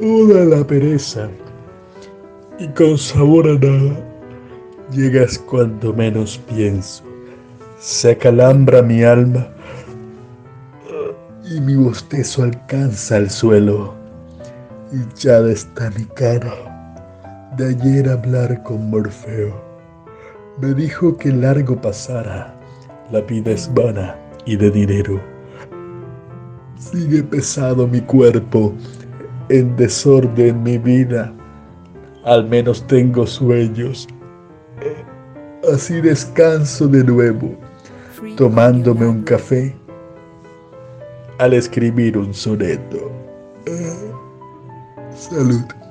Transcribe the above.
Oda la pereza y con sabor a nada. Llegas cuando menos pienso. Se acalambra mi alma y mi bostezo alcanza el suelo. Y ya está mi cara de ayer hablar con Morfeo. Me dijo que largo pasara, la vida es vana y de dinero. Sigue pesado mi cuerpo, en desorden mi vida, al menos tengo sueños. Así descanso de nuevo, tomándome un café al escribir un soneto. Salud.